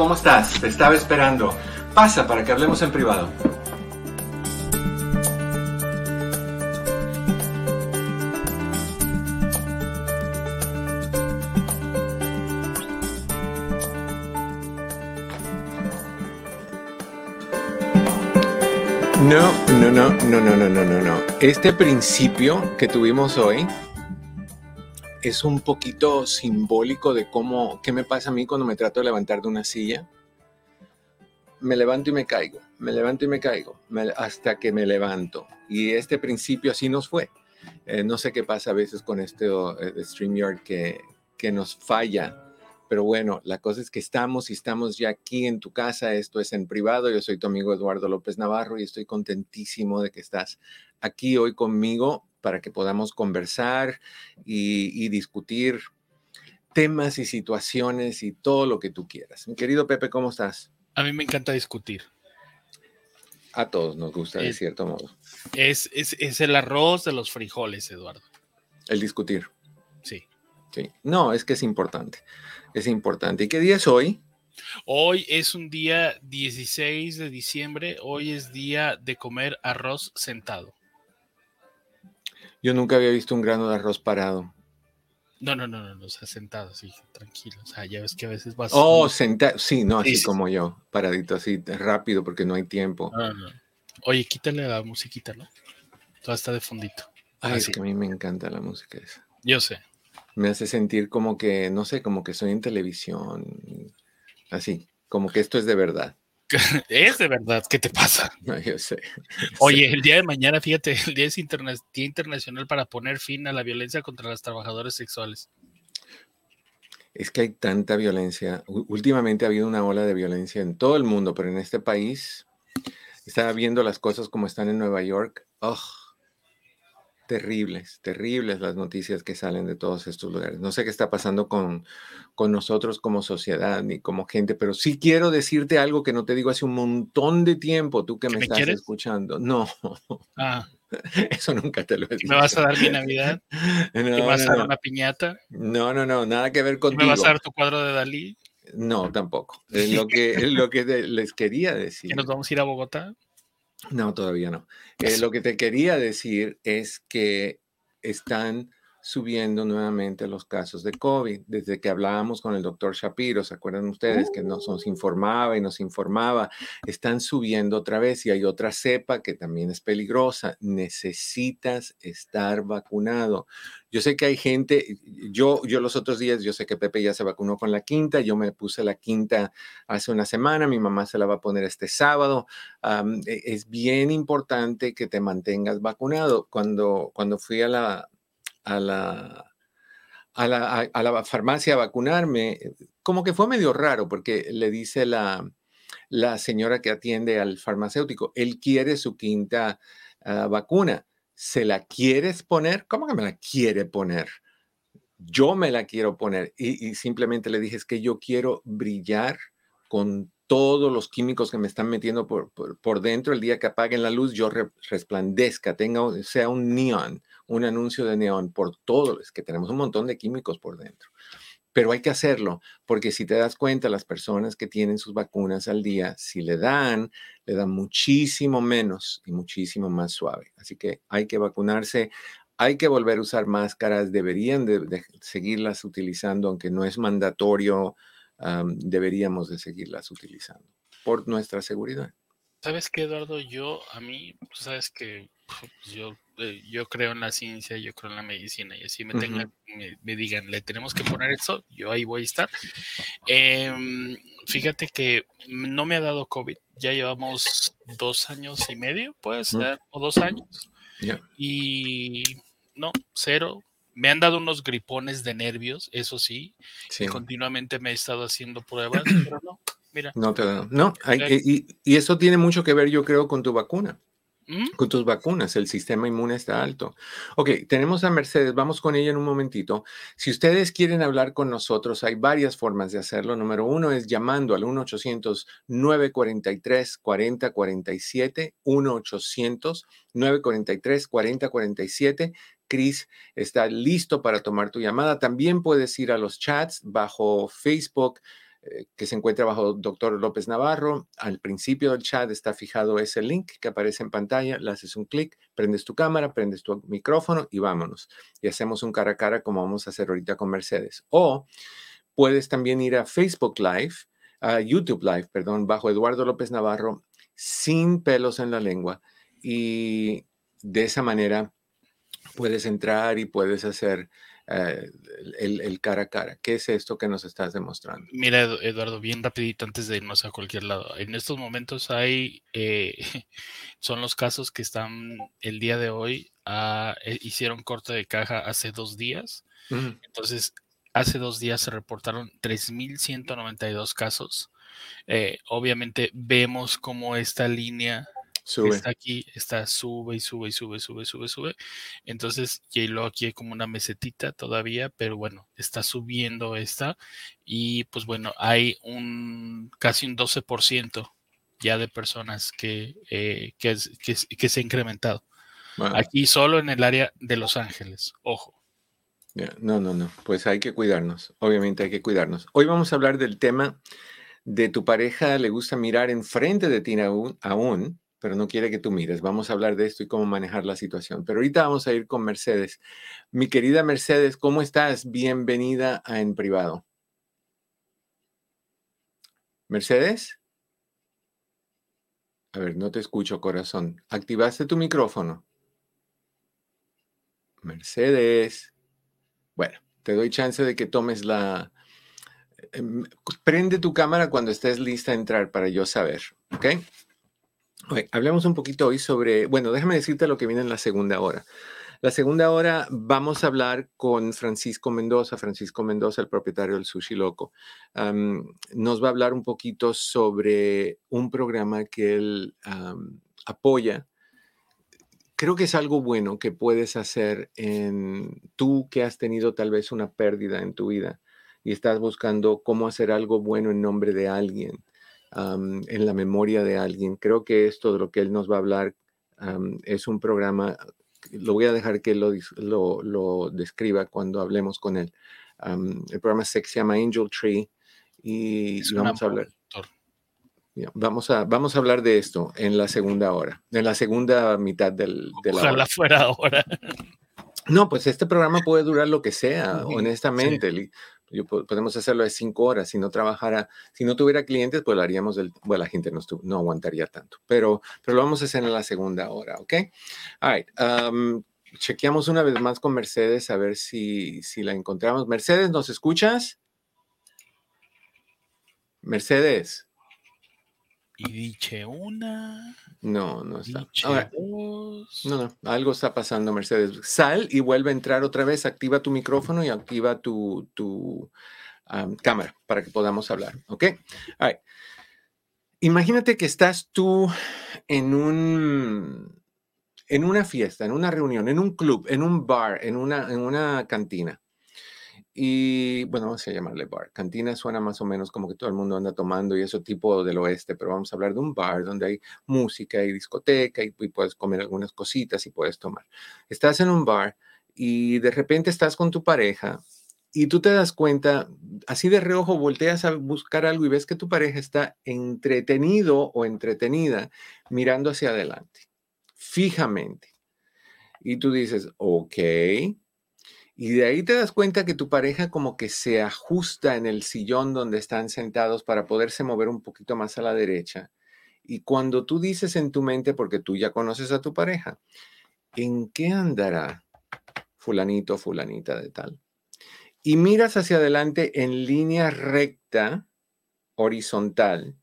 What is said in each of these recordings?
¿cómo estás? Te estaba esperando. Pasa para que hablemos en privado. No, no, no, no, no, no, no, no. Este principio que tuvimos hoy es un poquito simbólico de cómo, qué me pasa a mí cuando me trato de levantar de una silla. Me levanto y me caigo, me levanto y me caigo, hasta que me levanto. Y este principio así nos fue. Eh, no sé qué pasa a veces con este eh, StreamYard que, que nos falla. Pero bueno, la cosa es que estamos y estamos ya aquí en tu casa. Esto es en privado. Yo soy tu amigo Eduardo López Navarro y estoy contentísimo de que estás aquí hoy conmigo para que podamos conversar y, discutir temas y situaciones y todo lo que tú quieras. Mi querido Pepe, ¿cómo estás? A mí me encanta discutir. A todos nos gusta, de cierto modo. Es, es, el arroz de los frijoles, Eduardo. El discutir. Sí. Sí. No, es que es importante. Es importante. ¿Y qué día es hoy? Hoy es un día 16 de diciembre. Hoy es día de comer arroz sentado. Yo nunca había visto un grano de arroz parado. No, no, no, no, no, o sea, sentado, así, tranquilo. O sea, ya ves que a veces vas. Oh, sentado, sí, no, así como yo, paradito, así, rápido, porque no hay tiempo. No, no. Oye, quítale la musiquita, ¿no? Toda está de fondito. Ay, es que a mí me encanta la música esa. Yo sé. Me hace sentir como que, no sé, como que soy en televisión, así, como que esto es de verdad. es de verdad, ¿qué te pasa? yo sé. Oye, el día de mañana, fíjate, el día es Día Internacional para poner fin a la violencia contra las trabajadoras sexuales. Es que hay tanta violencia. Últimamente ha habido una ola de violencia en todo el mundo, pero en este país estaba viendo las cosas como están en Nueva York. Oh, terribles, terribles las noticias que salen de todos estos lugares. No sé qué está pasando con, con nosotros como sociedad ni como gente, pero sí quiero decirte algo que no te digo hace un montón de tiempo, tú que me, estás escuchando. No. Ah. Eso nunca te lo he dicho. ¿Me vas a dar mi Navidad? ¿Me vas a dar una piñata? No, no, no, nada que ver contigo. ¿Me vas a dar tu cuadro de Dalí? No, tampoco. Es lo que, es lo que les quería decir. ¿Que nos vamos a ir a Bogotá? No, todavía no. Eh, lo que te quería decir es que están subiendo nuevamente los casos de COVID. Desde que hablábamos con el doctor Shapiro, ¿se acuerdan ustedes que nos, nos, informaba y nos informaba? Están subiendo otra vez y hay otra cepa que también es peligrosa. Necesitas estar vacunado. Yo sé que hay gente, yo, yo los otros días, yo sé que Pepe ya se vacunó con la quinta, yo me puse la quinta hace una semana, mi mamá se la va a poner este sábado. E, es bien importante que te mantengas vacunado. Cuando, cuando fui a la, a la, a la, farmacia a vacunarme, como que fue medio raro porque le dice la, la señora que atiende al farmacéutico, él quiere su quinta ah, vacuna. ¿Se la quieres poner? ¿Cómo que me la quiere poner? Yo me la quiero poner. Y, simplemente le dije, es que yo quiero brillar con todos los químicos que me están metiendo por, por, dentro. El día que apaguen la luz, yo resplandezca, tenga, sea un neón un anuncio de neón por todo, es que tenemos un montón de químicos por dentro. Pero hay que hacerlo, porque si te das cuenta, las personas que tienen sus vacunas al día, si le dan, le dan muchísimo menos y muchísimo más suave. Así que hay que vacunarse, hay que volver a usar máscaras, deberían de, seguirlas utilizando, aunque no es mandatorio, deberíamos de seguirlas utilizando por nuestra seguridad. ¿Sabes qué, Eduardo? Yo, a mí, sabes que pues, yo, eh, yo creo en la ciencia, yo creo en la medicina y así me, tengan, me, digan, le tenemos que poner eso, yo ahí voy a estar. Em, fíjate que no me ha dado COVID, ya llevamos dos años y medio, puede ser, o dos años. Y no, cero. Me han dado unos gripones de nervios, eso sí, y continuamente me he estado haciendo pruebas, pero no, Mira. No te. No, y, y, eso tiene mucho que ver, yo creo, con tu vacuna. Con tus vacunas, el sistema inmune está alto. Ok, tenemos a Mercedes, vamos con ella en un momentito. Si ustedes quieren hablar con nosotros, hay varias formas de hacerlo. Número uno es llamando al 1-800-943-4047, 1-800-943-4047. Chris está listo para tomar tu llamada. También puedes ir a los chats bajo Facebook, eh, que se encuentra bajo Doctor López Navarro. Al principio del chat está fijado ese link que aparece en pantalla, le haces un clic, prendes tu cámara, prendes tu micrófono y vámonos. Y hacemos un cara a cara como vamos a hacer ahorita con Mercedes. O puedes también ir a Facebook Live, a YouTube Live, perdón, bajo Eduardo López Navarro, sin pelos en la lengua. Y de esa manera puedes entrar y puedes hacer eh, el, cara a cara. ¿Qué es esto que nos estás demostrando? Mira, Eduardo, bien rapidito antes de irnos a cualquier lado. En estos momentos hay, eh, son los casos que están el día de hoy, ah, eh, hicieron corte de caja hace dos días. Entonces, hace dos días se reportaron 3.192 casos. obviamente vemos cómo esta línea Está aquí, está, sube y sube y sube, sube, sube, sube. Entonces, luego aquí hay como una mesetita todavía, pero bueno, está subiendo esta. Y pues bueno, hay un casi un 12% ya de personas que, eh, que, que, se ha incrementado. Aquí solo en el área de Los Ángeles, ojo. No, no, no, pues hay que cuidarnos, obviamente hay que cuidarnos. Hoy vamos a hablar del tema de tu pareja le gusta mirar enfrente de ti aún, aún pero no quiere que tú mires. Vamos a hablar de esto y cómo manejar la situación. Pero ahorita vamos a ir con Mercedes. Mi querida Mercedes, ¿cómo estás? Bienvenida a En Privado. Mercedes. A ver, no te escucho, corazón. ¿Activaste tu micrófono? Mercedes. Bueno, te doy chance de que tomes la... Em, prende tu cámara cuando estés lista a entrar para yo saber, ¿ok? Hablemos un poquito hoy sobre, bueno, déjame decirte lo que viene en la segunda hora. La segunda hora vamos a hablar con Francisco Mendoza, Francisco Mendoza, el propietario del Sushi Loco. nos va a hablar un poquito sobre un programa que él apoya. Creo que es algo bueno que puedes hacer en tú que has tenido tal vez una pérdida en tu vida y estás buscando cómo hacer algo bueno en nombre de alguien en la memoria de alguien. Creo que esto de lo que él nos va a hablar es un programa, lo voy a dejar que él lo, lo, describa cuando hablemos con él. el programa se llama Angel Tree y, vamos a hablar. Vamos a, vamos a hablar de esto en la segunda hora, en la segunda mitad del, de la Ojalá fuera ahora. No, pues este programa puede durar lo que sea, honestamente podemos hacerlo de cinco horas. Si no trabajara, si no tuviera clientes, pues lo haríamos del, bueno, la gente no, no aguantaría tanto. Pero, pero lo vamos a hacer en la segunda hora, ¿ok? All right. chequeamos una vez más con Mercedes a ver si, si la encontramos. Mercedes, ¿nos escuchas? Mercedes. Y diche una. No, no está. no, no, algo está pasando, Mercedes. Sal y vuelve a entrar otra vez. Activa tu micrófono y activa tu, tu cámara para que podamos hablar. ¿Ok? Imagínate que estás tú en un en una fiesta, en una reunión, en un club, en un bar, en una, en una cantina. Y bueno, vamos a llamarle bar. Cantina suena más o menos como que todo el mundo anda tomando y eso tipo del oeste, pero vamos a hablar de un bar donde hay música y discoteca y, puedes comer algunas cositas y puedes tomar. Estás en un bar y de repente estás con tu pareja y tú te das cuenta, así de reojo volteas a buscar algo y ves que tu pareja está entretenido o entretenida mirando hacia adelante, fijamente. Y tú dices, ok, y de ahí te das cuenta que tu pareja como que se ajusta en el sillón donde están sentados para poderse mover un poquito más a la derecha. Y cuando tú dices en tu mente, porque tú ya conoces a tu pareja, ¿en qué andará fulanito, fulanita de tal? Y miras hacia adelante en línea recta, horizontal,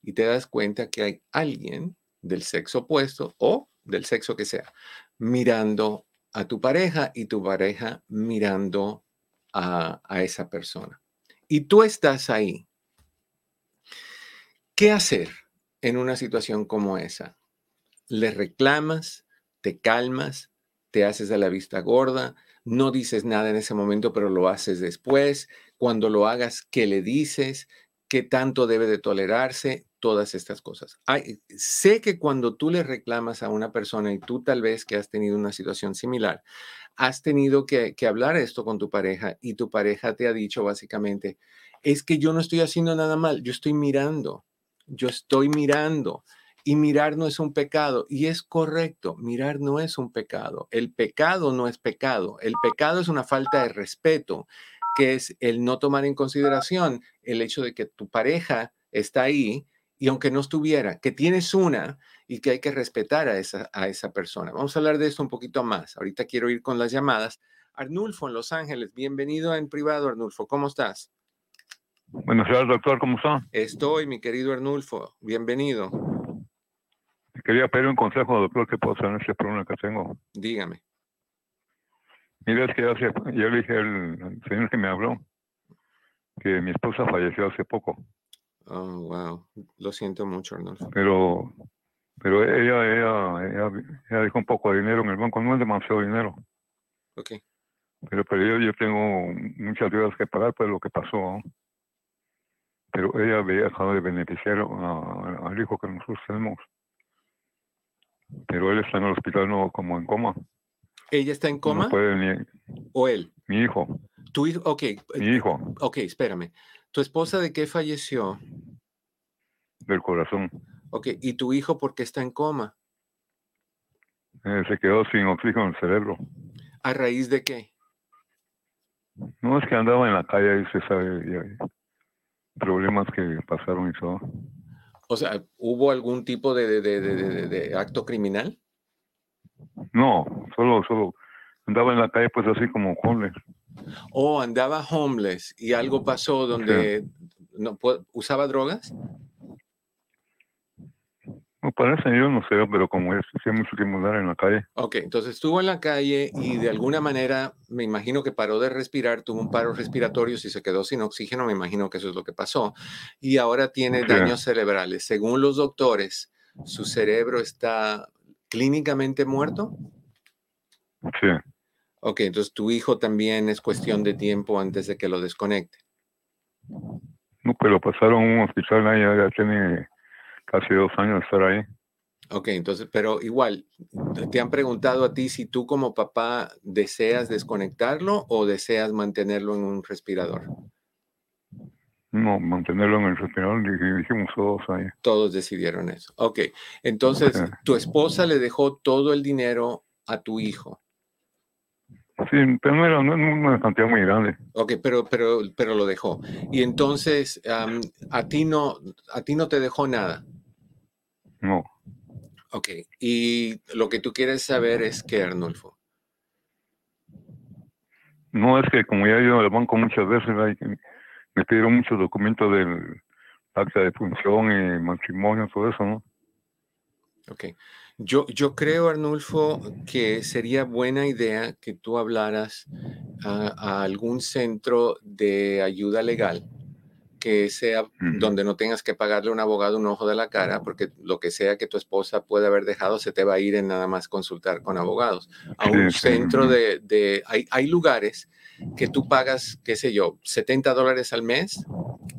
y te das cuenta que hay alguien del sexo opuesto o del sexo que sea, mirando a tu pareja y tu pareja mirando a, esa persona. Y tú estás ahí. ¿Qué hacer en una situación como esa? ¿Le reclamas? ¿Te calmas? ¿Te haces de la vista gorda? ¿No dices nada en ese momento, pero lo haces después? Cuando lo hagas, ¿qué le dices? ¿Qué tanto debe de tolerarse? Todas estas cosas. sé que cuando tú le reclamas a una persona y tú tal vez que has tenido una situación similar, has tenido que, que hablar esto con tu pareja y tu pareja te ha dicho básicamente, es que yo no estoy haciendo nada mal, yo estoy mirando, yo estoy mirando. Y mirar no es un pecado. Y es correcto, mirar no es un pecado. El pecado no es pecado. El pecado es una falta de respeto, que es el no tomar en consideración el hecho de que tu pareja está ahí y aunque no estuviera, que tienes una y que hay que respetar a esa, a esa persona. Vamos a hablar de esto un poquito más. Ahorita quiero ir con las llamadas. Arnulfo en Los Ángeles, bienvenido en privado, Arnulfo. ¿Cómo estás? Buenos días, doctor, ¿cómo está? Estoy, mi querido Arnulfo, bienvenido. Quería pedir un consejo, doctor, que puedo hacer en este problema que tengo. Dígame. Mira, es que hace, yo le dije al señor que me habló que mi esposa falleció hace poco. Oh, wow. Lo siento mucho. Pero, pero ella, ella, ella, ella dejó un poco de dinero en el banco, no es demasiado dinero. Ok. Pero, pero yo, yo tengo muchas deudas que pagar por lo que pasó. pero ella había dejado de beneficiar al hijo que nosotros tenemos. Pero él está en el hospital no como en coma. ¿Ella está en coma? No puede ni... ¿O él? Mi hijo. ¿Tu hijo? Ok. Mi hijo. Ok, espérame. ¿Tu esposa de qué falleció? Del corazón. Ok, ¿y tu hijo por qué está en coma? Eh, se quedó sin oxígeno en el cerebro. ¿A raíz de qué? No, es que andaba en la calle y se sabe problemas que pasaron y todo. O sea, ¿hubo algún tipo de, de, de, de, acto criminal? No, solo, solo andaba en la calle pues así como homeless. Oh, andaba homeless y algo pasó donde no, usaba drogas. Me parece, yo no sé, pero como es, sí mucho que mudar en la calle. Ok, entonces estuvo en la calle y de alguna manera me imagino que paró de respirar, tuvo un paro respiratorio, si se quedó sin oxígeno, me imagino que eso es lo que pasó. Y ahora tiene daños cerebrales. Según los doctores, ¿su cerebro está clínicamente muerto? Sí. Ok, entonces tu hijo también es cuestión de tiempo antes de que lo desconecte. No, pero pasaron un hospital, ya, ya tiene casi dos años de estar ahí. Ok, entonces, pero igual, ¿te han preguntado a ti si tú como papá deseas desconectarlo o deseas mantenerlo en un respirador? No, mantenerlo en el respirador, dijimos todos ahí. Todos decidieron eso. Ok, entonces, ¿tu esposa le dejó todo el dinero a tu hijo? Sí, pero no era una cantidad muy grande. Ok, pero, pero, pero lo dejó. Y entonces, a ti no, a ti no te dejó nada. No. Ok, y lo que tú quieres saber es qué, Arnulfo. No, es que como ya he ido al banco muchas veces, me pidieron muchos documentos del acta de función y matrimonio, todo eso, ¿no? Ok. Yo, yo creo, Arnulfo, que sería buena idea que tú hablaras a algún centro de ayuda legal que sea donde no tengas que pagarle a un abogado un ojo de la cara, porque lo que sea que tu esposa pueda haber dejado se te va a ir en nada más consultar con abogados. A un centro de, de hay, hay, lugares que tú pagas, qué sé yo, 70 dólares al mes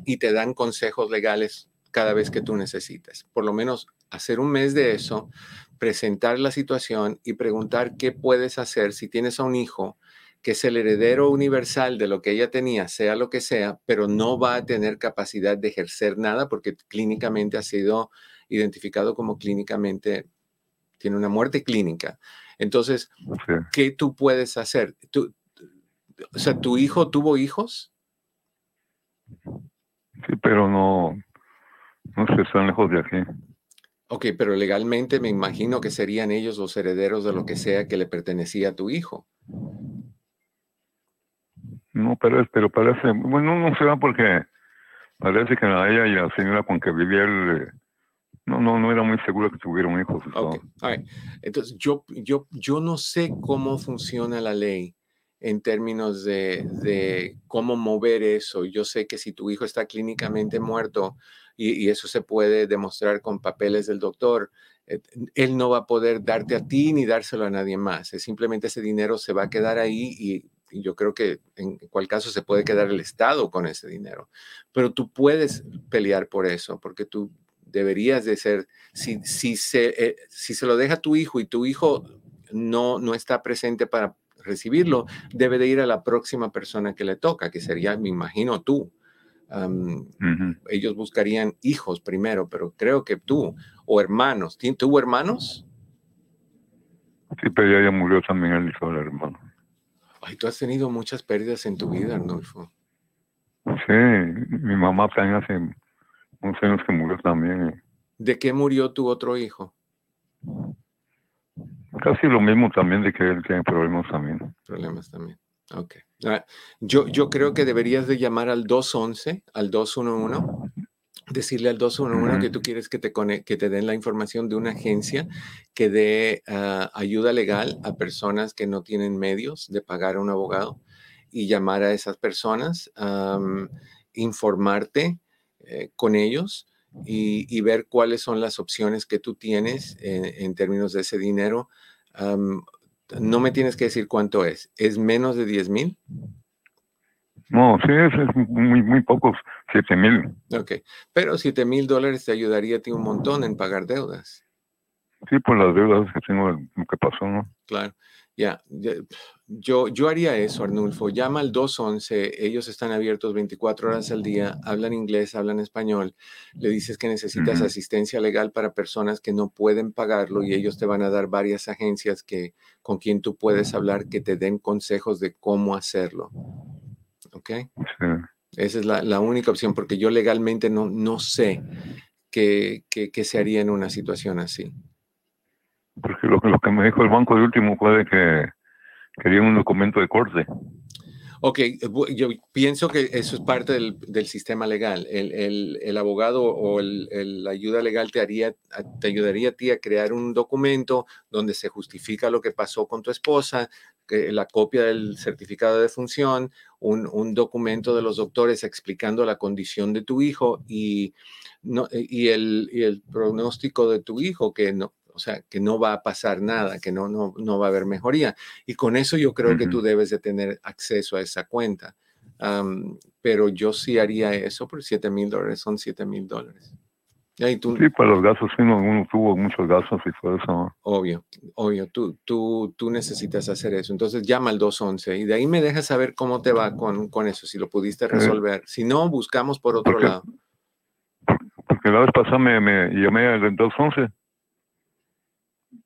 y te dan consejos legales cada vez que tú necesites. Por lo menos hacer un mes de eso, presentar la situación y preguntar qué puedes hacer si tienes a un hijo que es el heredero universal de lo que ella tenía, sea lo que sea, pero no va a tener capacidad de ejercer nada porque clínicamente ha sido identificado como clínicamente, tiene una muerte clínica. Entonces, ¿qué tú puedes hacer? ¿Tú, o sea, ¿tu hijo tuvo hijos? Sí, pero no, no se están lejos de aquí. Ok, pero legalmente me imagino que serían ellos los herederos de lo que sea que le pertenecía a tu hijo. No, pero, pero parece, bueno, no se va porque parece que a ella y la señora con que vivía él, no, no, no era muy seguro que tuvieran hijos. Ok, Entonces, yo, yo, yo no sé cómo funciona la ley en términos de, cómo mover eso. Yo sé que si tu hijo está clínicamente muerto y, eso se puede demostrar con papeles del doctor, eh, él no va a poder darte a ti ni dárselo a nadie más. Simplemente ese dinero se va a quedar ahí y, yo creo que en cual caso se puede quedar el Estado con ese dinero. Pero tú puedes pelear por eso, porque tú deberías de ser, si, si, se, eh, si se lo deja tu hijo y tu hijo no, no está presente para recibirlo, debe de ir a la próxima persona que le toca, que sería, me imagino, tú. Ellos buscarían hijos primero, pero creo que tú o hermanos. ¿Tuvo hermanos? Sí, pero ya, murió también el hijo del hermano. Ay, tú has tenido muchas pérdidas en tu vida, Arnulfo. Sí, mi mamá también hace unos años que murió también. ¿De qué murió tu otro hijo? Casi lo mismo también de que él tiene problemas también. Problemas también. Ok. Ah, yo, yo creo que deberías de llamar al 211, al 211, decirle al 211 que tú quieres que te, que te den la información de una agencia que dé ah, ayuda legal a personas que no tienen medios de pagar a un abogado y llamar a esas personas, informarte eh, con ellos y, ver cuáles son las opciones que tú tienes en, términos de ese dinero. no me tienes que decir cuánto es. ¿Es menos de 10 mil? No, sí, es, muy, muy pocos, 7 mil. Ok, pero 7 mil dólares te ayudaría a ti un montón en pagar deudas. Sí, por las deudas que tengo, lo que pasó, ¿no? Claro. Ya, yo, yo haría eso, Arnulfo. Llama al 211, ellos están abiertos 24 horas al día, hablan inglés, hablan español. Le dices que necesitas asistencia legal para personas que no pueden pagarlo y ellos te van a dar varias agencias que, con quien tú puedes hablar que te den consejos de cómo hacerlo. ¿Ok? Esa es la, única opción porque yo legalmente no, no sé qué, qué se haría en una situación así. Porque lo, que me dijo el banco de último fue que querían un documento de corte. Ok, yo pienso que eso es parte del, del sistema legal. El, el, el, abogado o la ayuda legal te, haría, te ayudaría a ti a crear un documento donde se justifica lo que pasó con tu esposa, que, la copia del certificado de función, un, un, documento de los doctores explicando la condición de tu hijo y, no, y, el, y el pronóstico de tu hijo, que no, o sea, que no va a pasar nada, que no, no, no va a haber mejoría. Y con eso yo creo que tú debes de tener acceso a esa cuenta. pero yo sí haría eso, por 7 mil dólares son 7 mil dólares. Tú, sí, para los gastos, uno, uno, tuvo muchos gastos y todo eso. Obvio, obvio, tú, tú, tú necesitas hacer eso. Entonces llama al 211 y de ahí me dejas saber cómo te va con, con eso, si lo pudiste resolver. si no, buscamos por otro lado. Porque la vez pasada me, me llamé al 211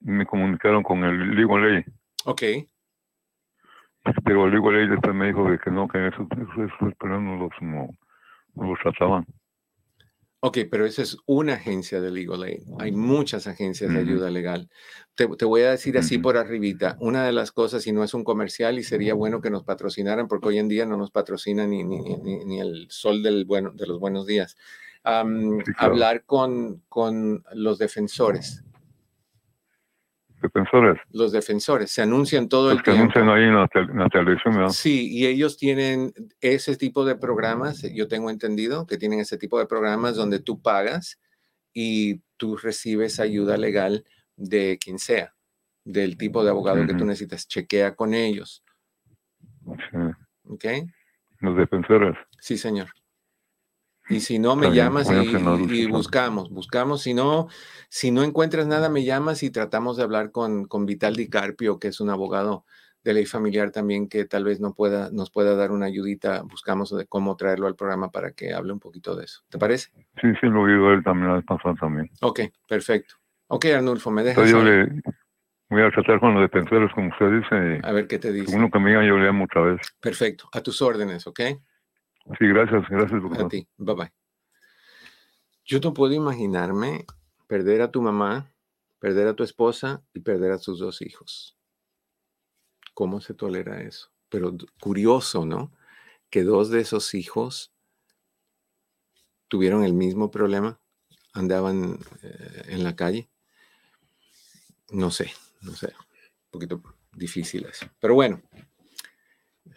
me comunicaron con el Legal Ley. Ok. Pero el Legal Ley después me dijo que no, que eso, eso, pero no los, no, los trataban. Ok, pero esa es una agencia de Legal Aid. Hay muchas agencias de ayuda legal. Te, te voy a decir así por arribita. Una de las cosas, y no es un comercial, y sería bueno que nos patrocinaran, porque hoy en día no nos patrocina ni, ni, ni, el sol del bueno, de los buenos días. Hablar con, con los defensores defensores. Los defensores se anuncian todo el tiempo. anuncian ahí en la, televisión, Sí, y ellos tienen ese tipo de programas, yo tengo entendido que tienen ese tipo de programas donde tú pagas y tú recibes ayuda legal de quien sea, del tipo de abogado que tú necesitas. Chequea con ellos. Sí. ¿Ok? Los defensores. Sí, señor. Y si no, me llamas y, buscamos, buscamos. Si no, si no encuentras nada, me llamas y tratamos de hablar con, con Vital Di Carpio, que es un abogado de ley familiar también que tal vez no pueda, nos pueda dar una ayudita. Buscamos de cómo traerlo al programa para que hable un poquito de eso. ¿Te parece? Sí, sí, lo he oído él también la pasada también. Ok, perfecto. Ok, Arnulfo, me dejas. Yo le voy a tratar con los defensores, como usted dice. A ver qué te dice. Uno que me diga, yo le amo otra vez. Perfecto, a tus órdenes, ¿ok? Sí, gracias, gracias. A ti, bye bye. Yo no puedo imaginarme perder a tu mamá, perder a tu esposa y perder a tus dos hijos. ¿Cómo se tolera eso? Pero curioso, ¿no? Que dos de esos hijos tuvieron el mismo problema, andaban eh, en la calle. No sé, no sé, un poquito difícil eso. Pero bueno,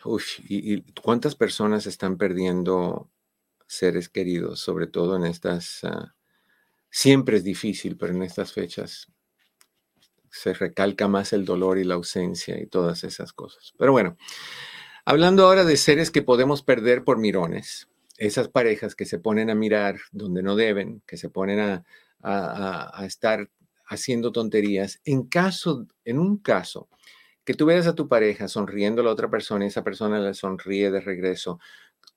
Uf, y, cuántas personas están perdiendo seres queridos, sobre todo en estas... Ah, siempre es difícil, pero en estas fechas se recalca más el dolor y la ausencia y todas esas cosas. Pero bueno, hablando ahora de seres que podemos perder por mirones, esas parejas que se ponen a mirar donde no deben, que se ponen a, a estar haciendo tonterías, en caso, en un caso que tú veas a tu pareja sonriendo a la otra persona y esa persona le sonríe de regreso,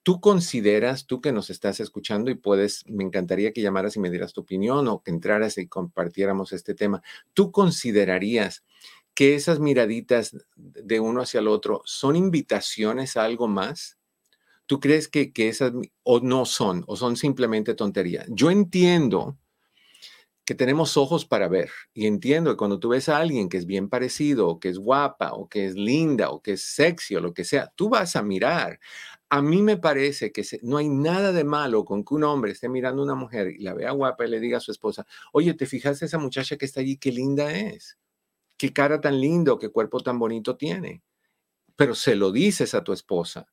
tú consideras, tú que nos estás escuchando y puedes, me encantaría que llamaras y me dieras tu opinión o que entraras y compartiéramos este tema, tú considerarías que esas miraditas de uno hacia el otro son invitaciones a algo más? ¿Tú crees que, que esas o no son o son simplemente tonterías? Yo entiendo que tenemos ojos para ver. Y entiendo que cuando tú ves a alguien que es bien parecido, o que es guapa, o que es linda, o que es sexy, o lo que sea, tú vas a mirar. A mí me parece que no hay nada de malo con que un hombre esté mirando a una mujer y la vea guapa y le diga a su esposa, oye, ¿te fijaste esa muchacha que está allí? Qué linda es. Qué cara tan lindo, qué cuerpo tan bonito tiene. Pero se lo dices a tu esposa.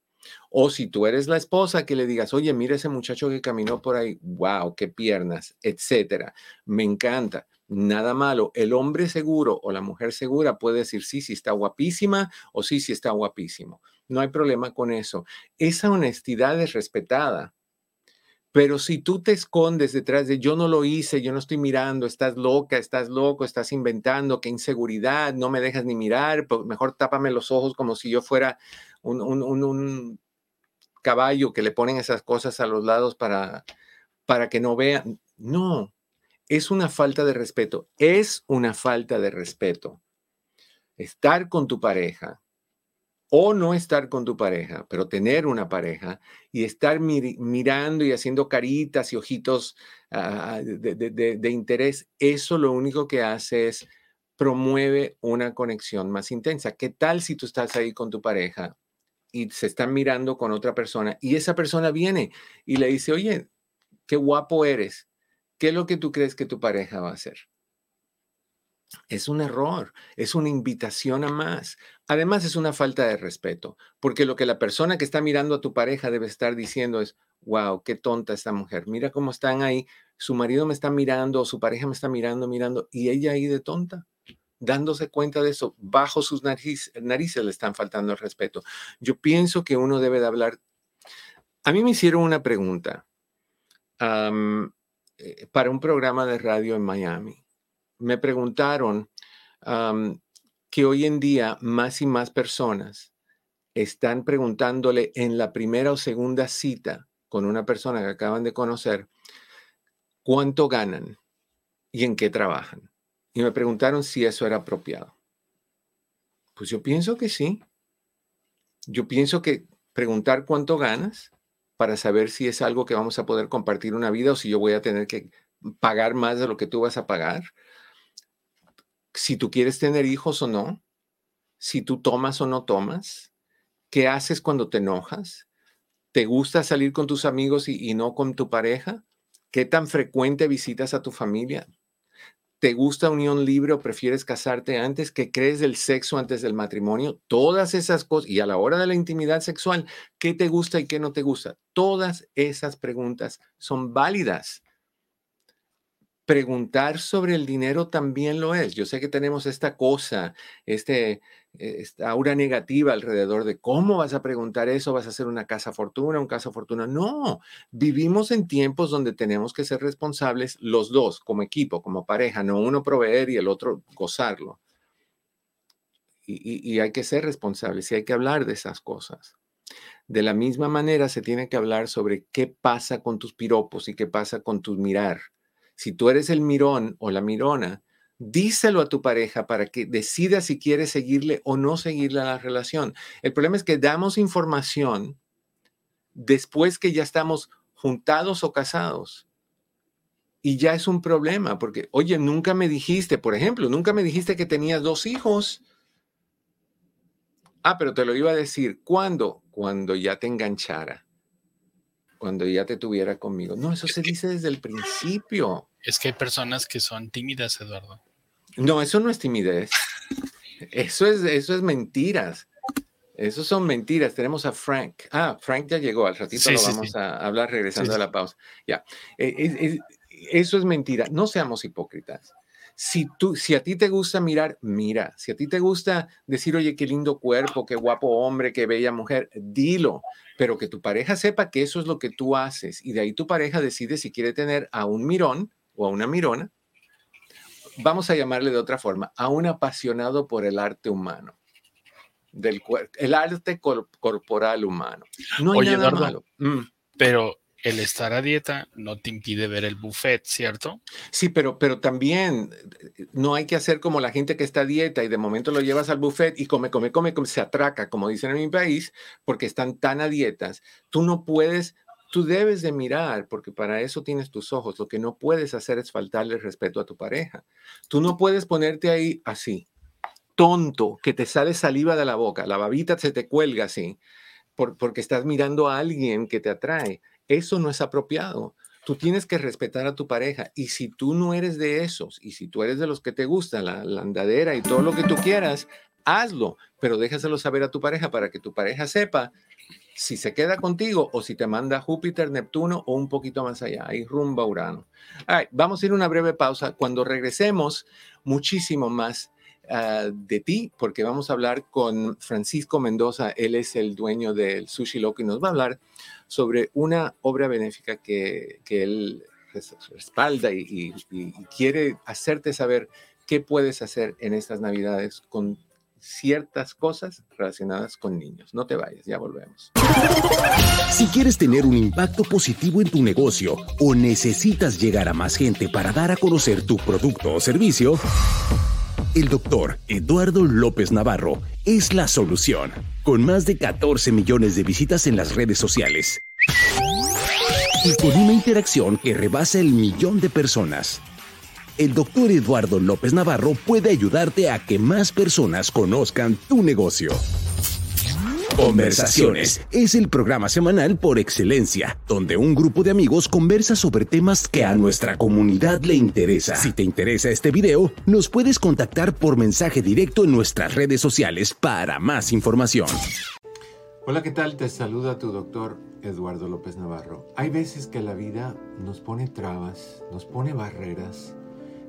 O si tú eres la esposa, que le digas, oye, mira ese muchacho que caminó por ahí, wow, qué piernas, etcétera. Me encanta. Nada malo. El hombre seguro o la mujer segura puede decir sí, sí está guapísima o sí, sí está guapísimo. No hay problema con eso. Esa honestidad es respetada. Pero si tú te escondes detrás de yo no lo hice, yo no estoy mirando, estás loca, estás loco, estás inventando, qué inseguridad, no me dejas ni mirar, pues mejor tápame los ojos como si yo fuera un, caballo que le ponen esas cosas a los lados para, para que no vean. No, es una falta de respeto. Es una falta de respeto. Estar con tu pareja o no estar con tu pareja, pero tener una pareja y estar mirando y haciendo caritas y ojitos ah, de, de, interés, eso lo único que hace es promueve una conexión más intensa. ¿Qué tal si tú estás ahí con tu pareja y se están mirando con otra persona y esa persona viene y le dice, oye, qué guapo eres, ¿qué es lo que tú crees que tu pareja va a hacer? Es un error, es una invitación a más. Además es una falta de respeto, porque lo que la persona que está mirando a tu pareja debe estar diciendo es, wow, qué tonta esta mujer, mira cómo están ahí, su marido me está mirando, su pareja me está mirando, mirando, y ella ahí de tonta dándose cuenta de eso, bajo sus narices, le están faltando el respeto. Yo pienso que uno debe de hablar. A mí me hicieron una pregunta eh, para un programa de radio en Miami. Me preguntaron que hoy en día más y más personas están preguntándole en la primera o segunda cita con una persona que acaban de conocer cuánto ganan y en qué trabajan y me preguntaron si eso era apropiado. Pues yo pienso que sí. Yo pienso que preguntar cuánto ganas para saber si es algo que vamos a poder compartir una vida o si yo voy a tener que pagar más de lo que tú vas a pagar. Si tú quieres tener hijos o no, si tú tomas o no tomas, qué haces cuando te enojas, te gusta salir con tus amigos y, y no con tu pareja, qué tan frecuente visitas a tu familia, ¿Te gusta unión libre o prefieres casarte antes? ¿Qué crees del sexo antes del matrimonio? Todas esas cosas. Y a la hora de la intimidad sexual, ¿qué te gusta y qué no te gusta? Todas esas preguntas son válidas preguntar sobre el dinero también lo es. Yo sé que tenemos esta cosa, este, esta aura negativa alrededor de cómo vas a preguntar eso, vas a hacer una casa fortuna, un casa fortuna. No, vivimos en tiempos donde tenemos que ser responsables los dos, como equipo, como pareja, no uno proveer y el otro gozarlo. Y, y hay que ser responsables y hay que hablar de esas cosas. De la misma manera se tiene que hablar sobre qué pasa con tus piropos y qué pasa con tu mirar si tú eres el mirón o la mirona, díselo a tu pareja para que decida si quiere seguirle o no seguirle a la relación. El problema es que damos información después que ya estamos juntados o casados. Y ya es un problema, porque, oye, nunca me dijiste, por ejemplo, nunca me dijiste que tenías dos hijos. Ah, pero te lo iba a decir. ¿Cuándo? Cuando ya te enganchara cuando ya te tuviera conmigo. No, eso se dice desde el principio. Es que hay personas que son tímidas, Eduardo. No, eso no es timidez. Eso es, eso es mentiras. Esos son mentiras. Tenemos a Frank. Ah, Frank ya llegó. Al ratito lo vamos a hablar regresando a la pausa. Ya. Eh, eso es mentira. No seamos hipócritas. Si, tú, si a ti te gusta mirar, mira. Si a ti te gusta decir, oye, qué lindo cuerpo, qué guapo hombre, qué bella mujer, dilo. Pero que tu pareja sepa que eso es lo que tú haces. Y de ahí tu pareja decide si quiere tener a un mirón o a una mirona. Vamos a llamarle de otra forma, a un apasionado por el arte humano del cuerpo, el arte corporal humano. No hay nada malo. Mm. Pero el estar a dieta no te impide ver el buffet, ¿cierto? Sí, pero, pero también no hay que hacer como la gente que está a dieta y de momento lo llevas al buffet y come, come, come, come se atraca, como dicen en mi país, porque están tan a dietas. Tú no puedes, tú debes de mirar, porque para eso tienes tus ojos. Lo que no puedes hacer es faltarle respeto a tu pareja. Tú no puedes ponerte ahí así tonto que te sale saliva de la boca, la babita se te cuelga así, porque estás mirando a alguien que te atrae. Eso no es apropiado. Tú tienes que respetar a tu pareja. Y si tú no eres de esos, y si tú eres de los que te gusta la, la andadera y todo lo que tú quieras, hazlo, pero déjaselo saber a tu pareja para que tu pareja sepa si se queda contigo o si te manda Júpiter, Neptuno o un poquito más allá, ahí rumba Urano. vamos a ir a una breve pausa. Cuando regresemos, muchísimo más Ah, de ti, porque vamos a hablar con Francisco Mendoza. Él es el dueño del Sushi Loco y nos va a hablar sobre una obra benéfica que, que él respalda y, quiere hacerte saber qué puedes hacer en estas navidades con ciertas cosas relacionadas con niños. No te vayas, ya volvemos. Si quieres tener un impacto positivo en tu negocio o necesitas llegar a más gente para dar a conocer tu producto o servicio, el doctor Eduardo López Navarro es la solución, con más de 14 millones de visitas en las redes sociales y con una interacción que rebasa el millón de personas. El doctor Eduardo López Navarro puede ayudarte a que más personas conozcan tu negocio. Conversaciones es el programa semanal por excelencia, donde un grupo de amigos conversa sobre temas que a nuestra comunidad le interesa. Si te interesa este video, nos puedes contactar por mensaje directo en nuestras redes sociales para más información. Hola, ¿qué tal? Te saluda tu doctor Eduardo López Navarro. Hay veces que la vida nos pone trabas, nos pone barreras,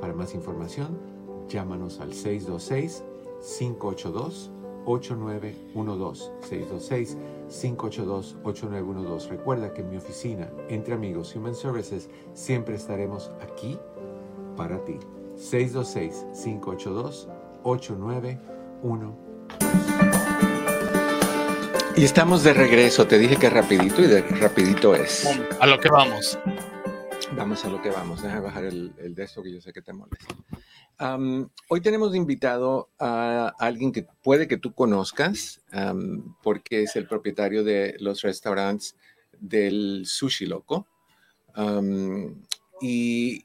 para más información, llámanos al 626-582-8912. 626-582-8912. Recuerda que en mi oficina, entre amigos Human Services, siempre estaremos aquí para ti. 626-582-8912. Y estamos de regreso. Te dije que rapidito y de rapidito es. A lo que vamos. Vamos a lo que vamos. Deja bajar el, de esto que yo sé que te molesta. hoy tenemos invitado a alguien que puede que tú conozcas, porque es el propietario de los restaurantes del Sushi Loco. y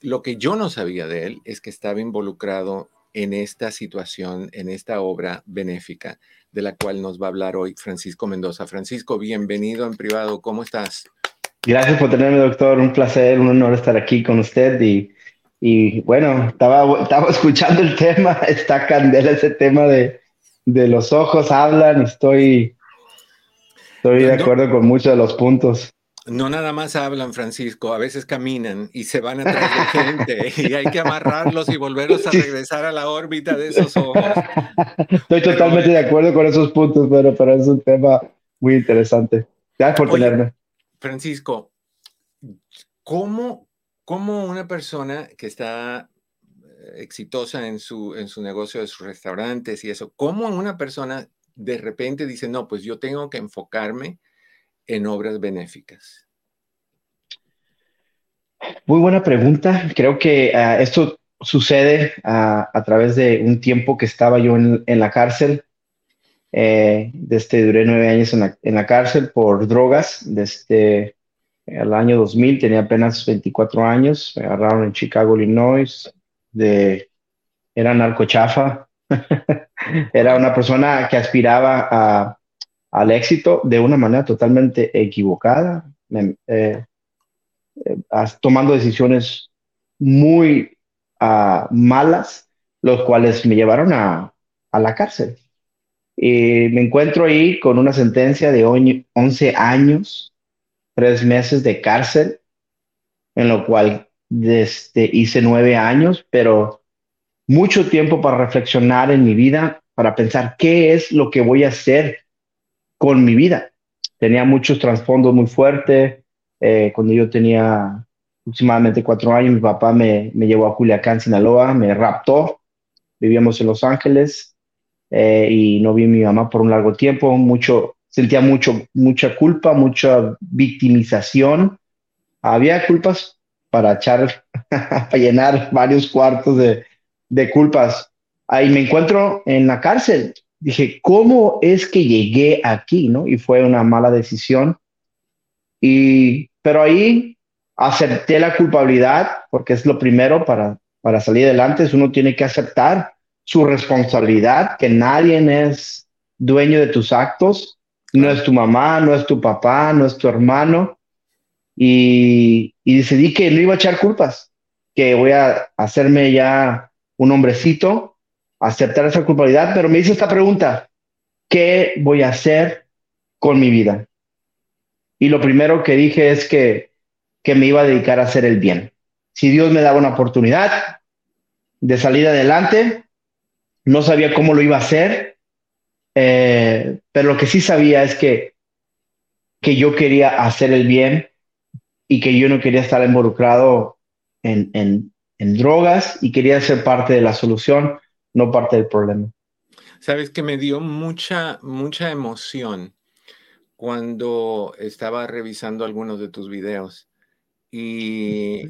lo que yo no sabía de él es que estaba involucrado en esta situación, en esta obra benéfica de la cual nos va a hablar hoy Francisco Mendoza. Francisco, bienvenido en privado. ¿Cómo estás? Gracias por tenerme, doctor. Un placer, un honor estar aquí con usted. Y, y bueno, estaba, estaba escuchando el tema, está candela ese tema de, de los ojos, hablan, estoy, estoy de acuerdo con muchos de los puntos. No nada más hablan, Francisco, a veces caminan y se van atrás de gente y hay que amarrarlos y volverlos a regresar a la órbita de esos ojos. Estoy totalmente de acuerdo con esos puntos, pero, pero es un tema muy interesante. Gracias por tenerme. Francisco, ¿cómo, ¿cómo una persona que está exitosa en su, en su negocio de sus restaurantes y eso, ¿cómo una persona de repente dice, no, pues yo tengo que enfocarme en obras benéficas? Muy buena pregunta. Creo que uh, esto sucede uh, a través de un tiempo que estaba yo en la cárcel. Eh, desde duré nueve años en la, en la, cárcel por drogas. Desde el año 2000 tenía apenas 24 años. Me agarraron en Chicago, Illinois. De, era narcochafa. era una persona que aspiraba a, al éxito de una manera totalmente equivocada. Me, eh, tomando decisiones muy uh, malas, los cuales me llevaron a, a, la cárcel. Y me encuentro ahí con una sentencia de 11 años, tres meses de cárcel, en lo cual desde, hice nueve años, pero mucho tiempo para reflexionar en mi vida, para pensar qué es lo que voy a hacer con mi vida. Tenía muchos trasfondos muy fuertes, eh, cuando yo tenía aproximadamente cuatro años, mi papá me, me, llevó a Culiacán, Sinaloa, me raptó, vivíamos en Los Ángeles eh, y no vi a mi mamá por un largo tiempo, mucho, sentía mucho, mucha culpa, mucha victimización. Había culpas para echar, para llenar varios cuartos de, de culpas. Ahí me encuentro en la cárcel. Dije, ¿cómo es que llegué aquí? ¿no? Y fue una mala decisión. Y pero ahí acepté la culpabilidad, porque es lo primero para, para salir adelante, uno tiene que aceptar su responsabilidad, que nadie es dueño de tus actos, no es tu mamá, no es tu papá, no es tu hermano. Y, decidí que no iba a echar culpas, que voy a hacerme ya un hombrecito, aceptar esa culpabilidad, pero me hice esta pregunta, ¿qué voy a hacer con mi vida? Y lo primero que dije es que, que me iba a dedicar a hacer el bien. Si Dios me daba una oportunidad de salir adelante, no sabía cómo lo iba a hacer, eh, pero lo que sí sabía es que, que yo quería hacer el bien y que yo no quería estar involucrado en, en, en drogas y quería ser parte de la solución, no parte del problema. Sabes que me dio mucha, mucha emoción cuando estaba revisando algunos de tus videos y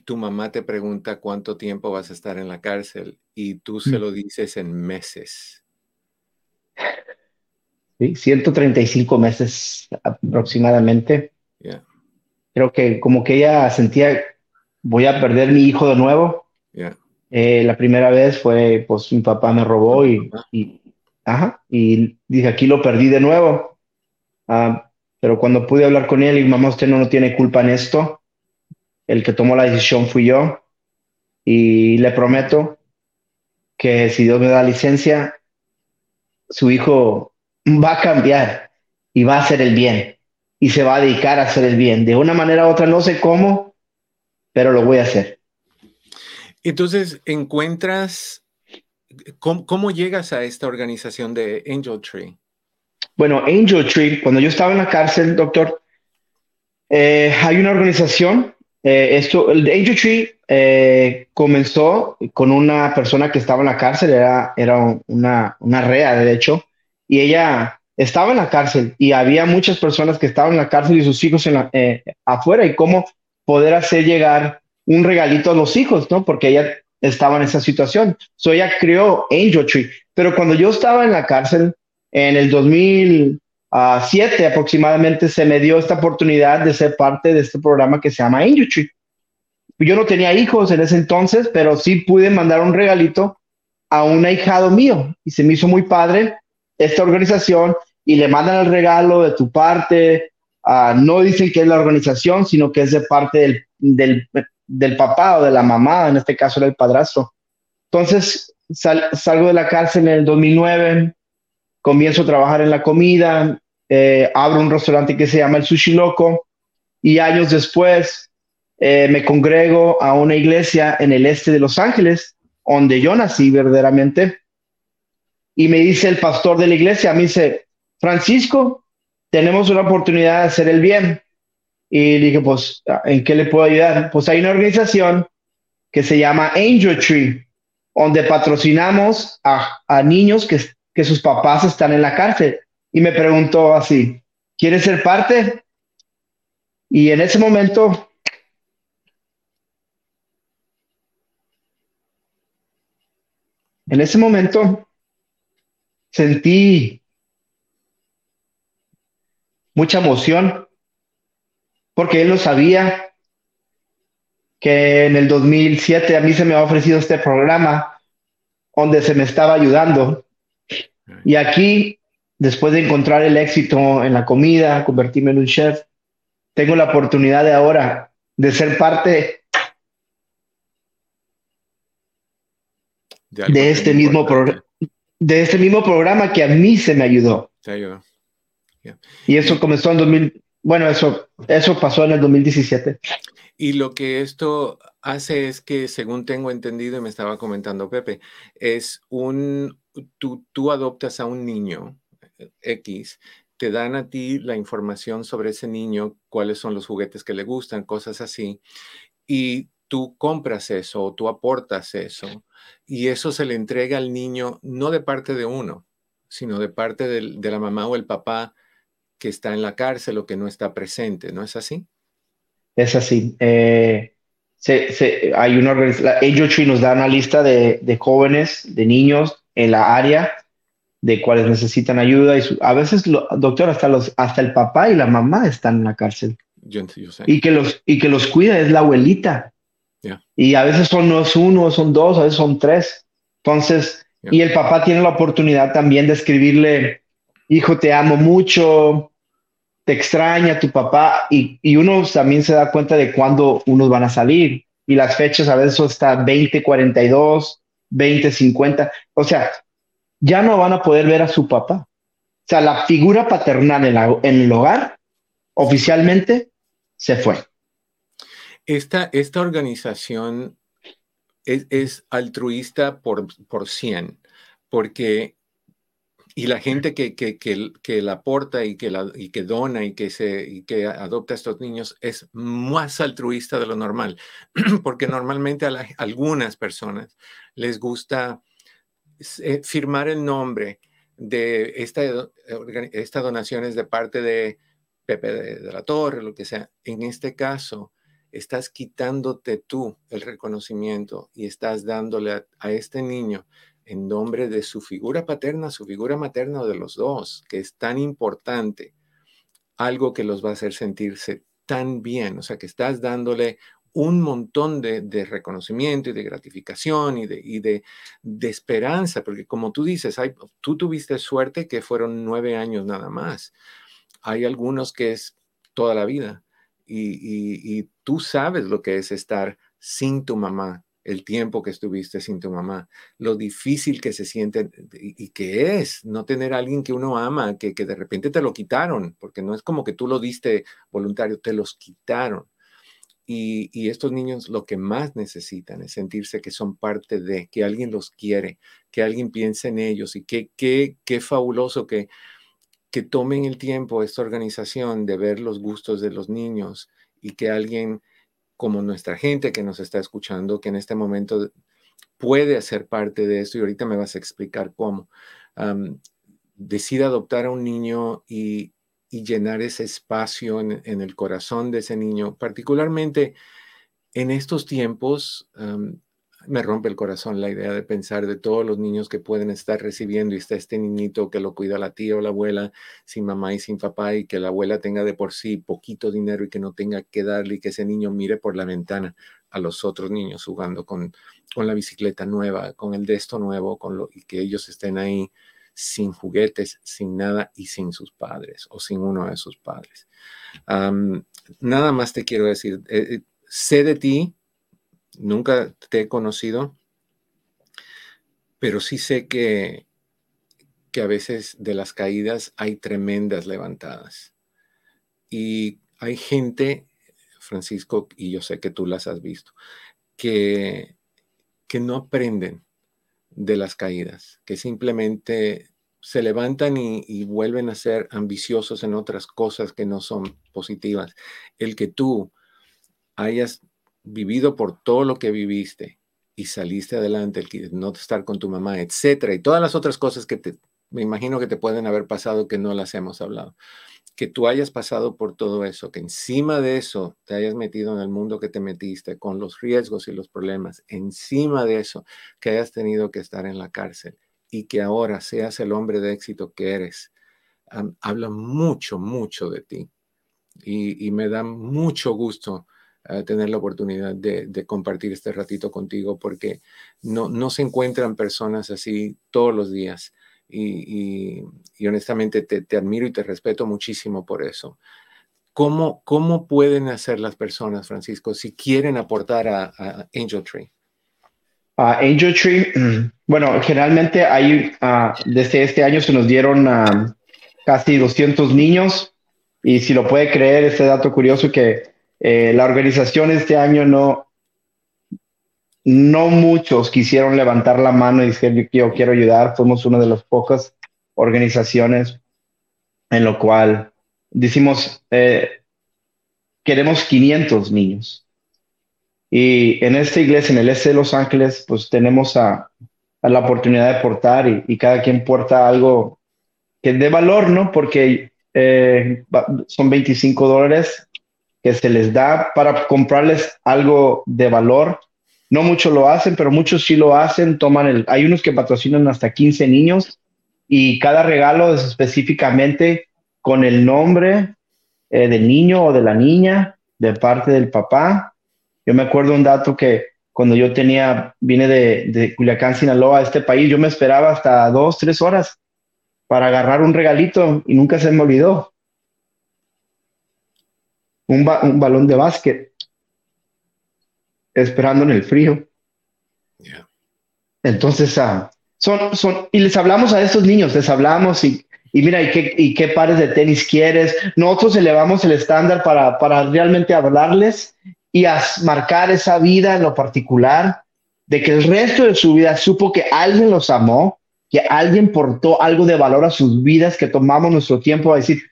tu mamá te pregunta cuánto tiempo vas a estar en la cárcel y tú se mm. lo dices en meses. Sí, 135 meses aproximadamente. Creo que como que ella sentía, voy a perder mi hijo de nuevo. Eh, la primera vez fue, pues mi papá me robó y, y, ajá, y dije, aquí lo perdí de nuevo. Ah, pero cuando pude hablar con él y mamá, usted no, no tiene culpa en esto, el que tomó la decisión fui yo y le prometo que si Dios me da licencia, su hijo va a cambiar y va a hacer el bien y se va a dedicar a hacer el bien. De una manera u otra, no sé cómo, pero lo voy a hacer. Entonces, encuentras, ¿cómo, cómo llegas a esta organización de Angel Tree? Bueno, Angel Tree, cuando yo estaba en la cárcel, doctor, eh, hay una organización. Eh, esto, el Angel Tree eh, comenzó con una persona que estaba en la cárcel, era, era una, una rea, de hecho, y ella estaba en la cárcel y había muchas personas que estaban en la cárcel y sus hijos en la, afuera y cómo poder hacer llegar un regalito a los hijos, ¿no? Porque ella estaba en esa situación. So ella creó Angel Tree. Pero cuando yo estaba en la cárcel, en el 2007 aproximadamente se me dio esta oportunidad de ser parte de este programa que se llama Angel Yo no tenía hijos en ese entonces, pero sí pude mandar un regalito a un ahijado mío y se me hizo muy padre esta organización y le mandan el regalo de tu parte. Uh, no dicen que es la organización, sino que es de parte del, del, del, papá o de la mamá, en este caso era el padrastro. Entonces sal, salgo de la cárcel en el 2009, comienzo a trabajar en la comida, eh, abro un restaurante que se llama El Sushi Loco y años después eh, me congrego a una iglesia en el este de Los Ángeles, donde yo nací verdaderamente. Y me dice el pastor de la iglesia, me dice, Francisco, tenemos una oportunidad de hacer el bien. Y dije, pues, ¿en qué le puedo ayudar? Pues hay una organización que se llama Angel Tree, donde patrocinamos a, a niños que, que sus papás están en la cárcel. Y me preguntó así, ¿quieres ser parte? Y en ese momento En ese momento sentí mucha emoción porque él no sabía que en el 2007 a mí se me ha ofrecido este programa donde se me estaba ayudando. Y aquí, después de encontrar el éxito en la comida, convertirme en un chef, tengo la oportunidad de ahora de ser parte de, este mismo de este mismo programa que a mí se me ayudó. ayudó. Y eso comenzó en 2000, bueno, eso, eso pasó en el 2017. Y lo que esto hace es que, según tengo entendido y me estaba comentando Pepe, es un, tú, tú adoptas a un niño X, te dan a ti la información sobre ese niño, cuáles son los juguetes que le gustan, cosas así, y tú compras eso o tú aportas eso y eso se le entrega al niño no de parte de uno, sino de parte de, la mamá o el papá que está en la cárcel o que no está presente, ¿no es así? Es así. Eh, hay una Tree nos da una lista de, jóvenes, de niños en la área de cuales necesitan ayuda y a veces, doctor, hasta, los, hasta el papá y la mamá están en la cárcel. Y, que los, y que los cuida es la abuelita. Y a veces son, no es uno, son dos, a veces son tres. Entonces, y el papá tiene la oportunidad también de escribirle, hijo, te amo mucho, te extraña tu papá. Y, y uno también se da cuenta de cuándo unos van a salir. Y las fechas a veces está 20, 42, 20, 50. O sea, ya no van a poder ver a su papá. O sea, la figura paternal en, en el hogar oficialmente se fue. Esta, esta organización es, altruista por, por 100, porque, y la gente que, que, que, la aporta y que, la, y que dona y que, se, y que adopta a estos niños es más altruista de lo normal, porque normalmente a, algunas personas les gusta eh, firmar el nombre de esta, esta donación es de parte de Pepe de, de la Torre, lo que sea. En este caso, estás quitándote tú el reconocimiento y estás dándole a, este niño en nombre de su figura paterna, su figura materna o de los dos, que es tan importante, algo que los va a hacer sentirse tan bien, o sea, que estás dándole un montón de, reconocimiento y de gratificación y, de, esperanza, porque como tú dices, hay, tú tuviste suerte que fueron nueve años nada más. Hay algunos que es toda la vida y, tú sabes lo que es estar sin tu mamá, el tiempo que estuviste sin tu mamá, lo difícil que se siente y, que es no tener a alguien que uno ama, que, que, de repente te lo quitaron, porque no es como que tú lo diste voluntario, te los quitaron. Y, estos niños lo que más necesitan es sentirse que son parte de, que alguien los quiere, que alguien piense en ellos y qué que, qué fabuloso que que tomen el tiempo esta organización de ver los gustos de los niños y que alguien como nuestra gente que nos está escuchando, que en este momento puede hacer parte de esto, y ahorita me vas a explicar cómo, decida adoptar a un niño y, llenar ese espacio en, el corazón de ese niño, particularmente en estos tiempos me rompe el corazón la idea de pensar de todos los niños que pueden estar recibiendo y está este niñito que lo cuida la tía o la abuela sin mamá y sin papá y que la abuela tenga de por sí poquito dinero y que no tenga que darle y que ese niño mire por la ventana a los otros niños jugando con, con la bicicleta nueva, con el de esto nuevo, con lo, y que ellos estén ahí sin juguetes, sin nada y sin sus padres o sin uno de sus padres. nada más te quiero decir, eh, eh, sé de ti, nunca te he conocido, pero sí sé que, que a veces de las caídas hay tremendas levantadas. Y hay gente, Francisco, y yo sé que tú las has visto, que, que no aprenden de las caídas, que simplemente se levantan y, vuelven a ser ambiciosos en otras cosas que no son positivas. El que tú hayas vivido por todo lo que viviste y saliste adelante, el que no estar con tu mamá, etcétera, y todas las otras cosas que te, me imagino que te pueden haber pasado que no las hemos hablado. Que tú hayas pasado por todo eso, que encima de eso te hayas metido en el mundo que te metiste, con los riesgos y los problemas, encima de eso, que hayas tenido que estar en la cárcel y que ahora seas el hombre de éxito que eres, habla mucho, mucho de ti. Y, me da mucho gusto eh, tener la oportunidad de, compartir este ratito contigo porque no, no se encuentran personas así todos los días. Y, honestamente te, admiro y te respeto muchísimo por eso. ¿Cómo, ¿Cómo pueden hacer las personas, Francisco, si quieren aportar a Angel Tree? Angel Tree, bueno, generalmente hay, uh, desde este año se nos dieron casi 200 niños y si lo puede creer, este dato curioso que eh, la organización este año no, no muchos quisieron levantar la mano y decir yo quiero ayudar, fuimos una de las pocas organizaciones en lo cual decimos eh, queremos 500 niños y en esta iglesia, en el este de Los Ángeles, pues tenemos a, la oportunidad de portar y, cada quien porta algo que de valor, ¿no? Porque eh, son 25 dólares que se les da para comprarles algo de valor. No muchos lo hacen, pero muchos sí lo hacen. Toman el, hay unos que patrocinan hasta 15 niños y cada regalo es específicamente con el nombre eh, del niño o de la niña de parte del papá yo me acuerdo un dato que cuando yo tenía, vine de, de Culiacán, Sinaloa, a este país, yo me esperaba hasta dos, tres horas para agarrar un regalito y nunca se me olvidó. Un, balón de básquet, esperando en el frío. Entonces, ah, son, son, y les hablamos a estos niños, les hablamos y, y mira, ¿y qué, ¿y qué pares de tenis quieres? Nosotros elevamos el estándar para, para realmente hablarles y marcar esa vida en lo particular, de que el resto de su vida supo que alguien los amó, que alguien portó algo de valor a sus vidas, que tomamos nuestro tiempo a decir,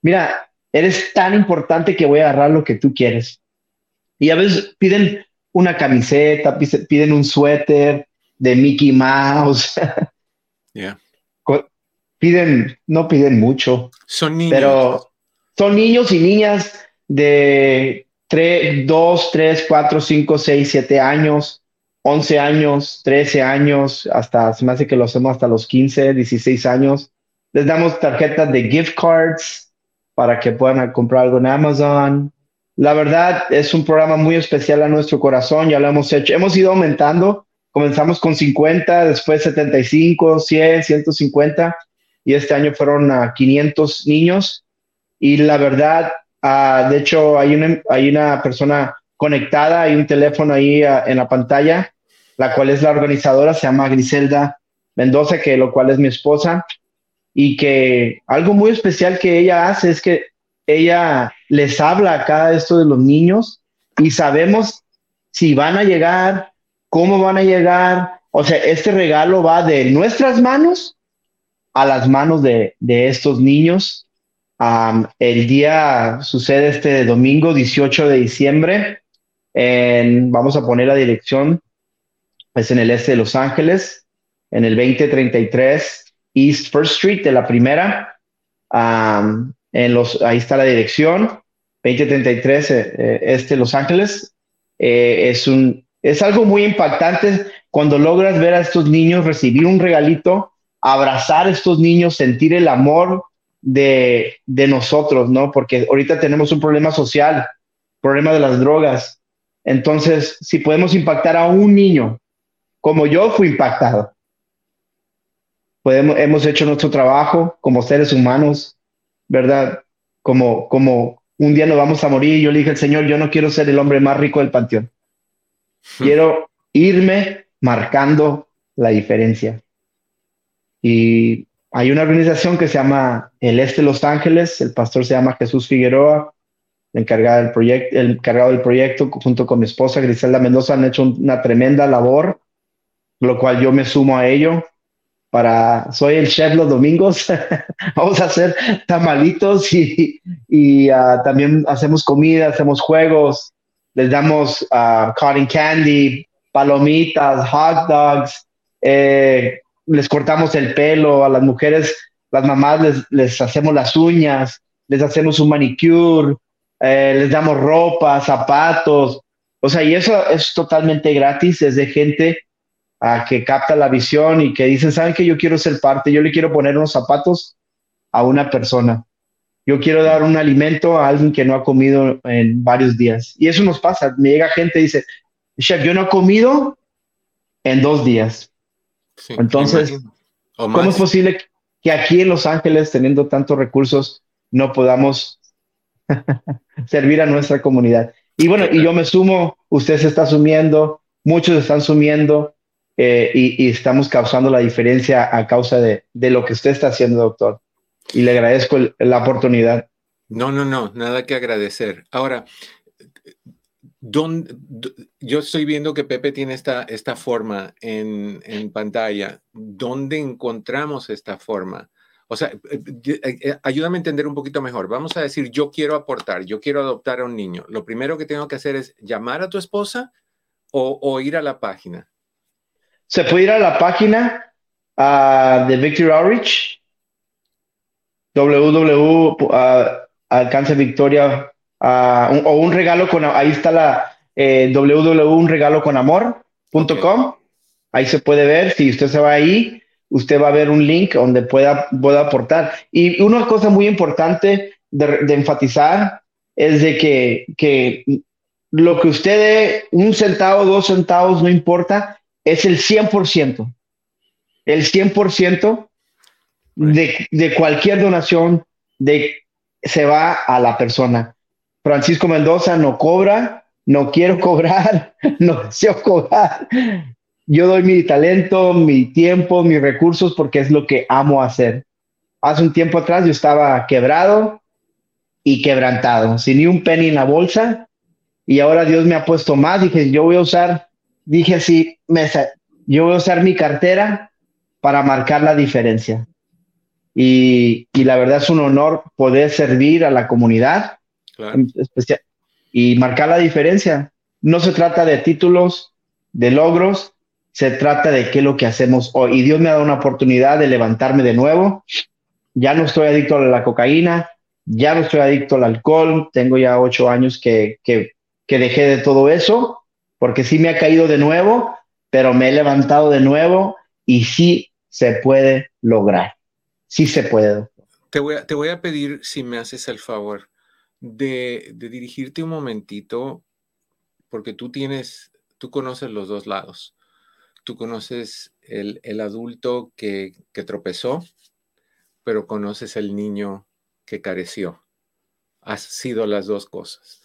mira, eres tan importante que voy a agarrar lo que tú quieres. Y a veces piden una camiseta, piden un suéter de Mickey Mouse. Piden, no piden mucho. Son niños. Pero son niños y niñas de 3, 2, 3, 4, 5, 6, 7 años, 11 años, 13 años, hasta se me hace que lo hacemos hasta los 15, 16 años. Les damos tarjetas de gift cards para que puedan comprar algo en Amazon. La verdad es un programa muy especial a nuestro corazón, ya lo hemos hecho. Hemos ido aumentando, comenzamos con 50, después 75, 100, 150 y este año fueron a 500 niños. Y la verdad, Ah, de hecho, hay una, hay una persona conectada, hay un teléfono ahí ah, en la pantalla, la cual es la organizadora, se llama Griselda Mendoza, que lo cual es mi esposa, y que algo muy especial que ella hace es que ella les habla a cada esto de los niños y sabemos si van a llegar, cómo van a llegar. O sea, este regalo va de nuestras manos a las manos de, de estos niños el día sucede este domingo 18 de diciembre. En, vamos a poner la dirección, es en el este de Los Ángeles, en el 2033 East First Street de la primera. En los, ahí está la dirección, 2033 eh, eh, este Los Ángeles. Eh, es, un, es algo muy impactante cuando logras ver a estos niños recibir un regalito, abrazar a estos niños, sentir el amor de, nosotros, ¿no? Porque ahorita tenemos un problema social, problema de las drogas. Entonces, si podemos impactar a un niño, como yo fui impactado, podemos, hemos hecho nuestro trabajo como seres humanos, ¿verdad? Como, como un día nos vamos a morir, yo le dije al Señor, yo no quiero ser el hombre más rico del panteón. Hmm. Quiero irme marcando la diferencia. Y hay una organización que se llama El Este Los Ángeles, el pastor se llama Jesús Figueroa, el encargado del proyecto, el encargado del proyecto junto con mi esposa Griselda Mendoza han hecho una tremenda labor, lo cual yo me sumo a ello. Para, soy el chef los domingos, vamos a hacer tamalitos y, y uh, también hacemos comida, hacemos juegos, les damos uh, cotton candy, palomitas, hot dogs, eh, les cortamos el pelo a las mujeres, las mamás les, les hacemos las uñas, les hacemos un manicure, eh, les damos ropa, zapatos, o sea, y eso es totalmente gratis, es de gente a que capta la visión y que dicen, ¿saben que yo quiero ser parte? Yo le quiero poner unos zapatos a una persona. Yo quiero dar un alimento a alguien que no ha comido en varios días. Y eso nos pasa. Me llega gente y dice, Chef, yo no he comido en dos días. Entonces, ¿cómo es posible que aquí en Los Ángeles, teniendo tantos recursos, no podamos servir a nuestra comunidad? Y bueno, y yo me sumo, usted se está sumiendo, muchos están sumiendo, eh, y, estamos causando la diferencia a causa de, lo que usted está haciendo, doctor. Y le agradezco la oportunidad. No, no, no, nada que agradecer. Ahora, yo estoy viendo que Pepe tiene esta, esta forma en, en pantalla. ¿Dónde encontramos esta forma? O sea, eh, eh, ayúdame a entender un poquito mejor. Vamos a decir, yo quiero aportar, yo quiero adoptar a un niño. Lo primero que tengo que hacer es llamar a tu esposa o, o ir a la página. Se puede ir a la página uh, de Victory Outreach, www alcance victoria o un regalo con ahí está la eh, www.unregaloconamor.com ahí se puede ver si usted se va ahí usted va a ver un link donde pueda, pueda aportar. Y una cosa muy importante de, de enfatizar es de que, que lo que usted dé un centavo dos centavos no importa es el 100%. El 100% de, de cualquier donación de, se va a la persona. Francisco Mendoza no cobra, no quiero cobrar, no deseo cobrar. Yo doy mi talento, mi tiempo, mis recursos porque es lo que amo hacer. Hace un tiempo atrás yo estaba quebrado y quebrantado, sin ni un penny en la bolsa y ahora Dios me ha puesto más. Dije, yo voy a usar dije así, me, yo voy a usar mi cartera para marcar la diferencia. Y, y, la verdad es un honor poder servir a la comunidad y marcar la diferencia. No se trata de títulos, de logros, se trata de qué es lo que hacemos hoy. Y Dios me ha dado una oportunidad de levantarme de nuevo. Ya no estoy adicto a la cocaína, ya no estoy adicto al alcohol, tengo ya ocho años que, que, que dejé de todo eso porque sí me ha caído de nuevo, pero me he levantado de nuevo y sí se puede lograr. Sí se puede. Te voy a, te voy a pedir, si me haces el favor, de, dirigirte un momentito, porque tú tienes, tú conoces los dos lados. Tú conoces el, adulto que, tropezó, pero conoces el niño que careció. Has sido las dos cosas.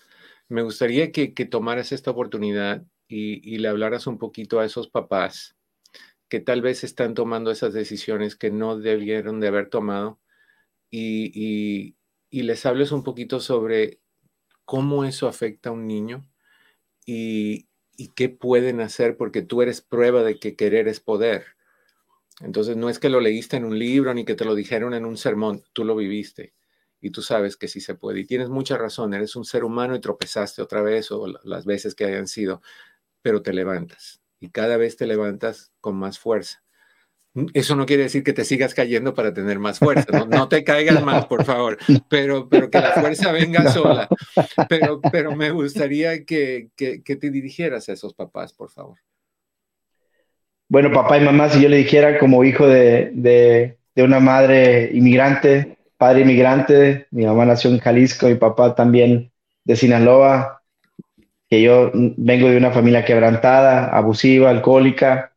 Me gustaría que, tomaras esta oportunidad y, le hablaras un poquito a esos papás que tal vez están tomando esas decisiones que no debieron de haber tomado y, les hables un poquito sobre cómo eso afecta a un niño y, y qué pueden hacer porque tú eres prueba de que querer es poder. Entonces no es que lo leíste en un libro ni que te lo dijeron en un sermón, tú lo viviste y tú sabes que sí se puede. Y tienes mucha razón, eres un ser humano y tropezaste otra vez o las veces que hayan sido, pero te levantas y cada vez te levantas con más fuerza. Eso no quiere decir que te sigas cayendo para tener más fuerza, no, te caigas más, por favor, pero, pero que la fuerza venga sola. Pero, pero me gustaría que, que, te dirigieras a esos papás, por favor. Bueno, papá y mamá, si yo le dijera como hijo de, de, de una madre inmigrante, padre inmigrante, mi mamá nació en Jalisco, mi papá también de Sinaloa, que yo vengo de una familia quebrantada, abusiva, alcohólica,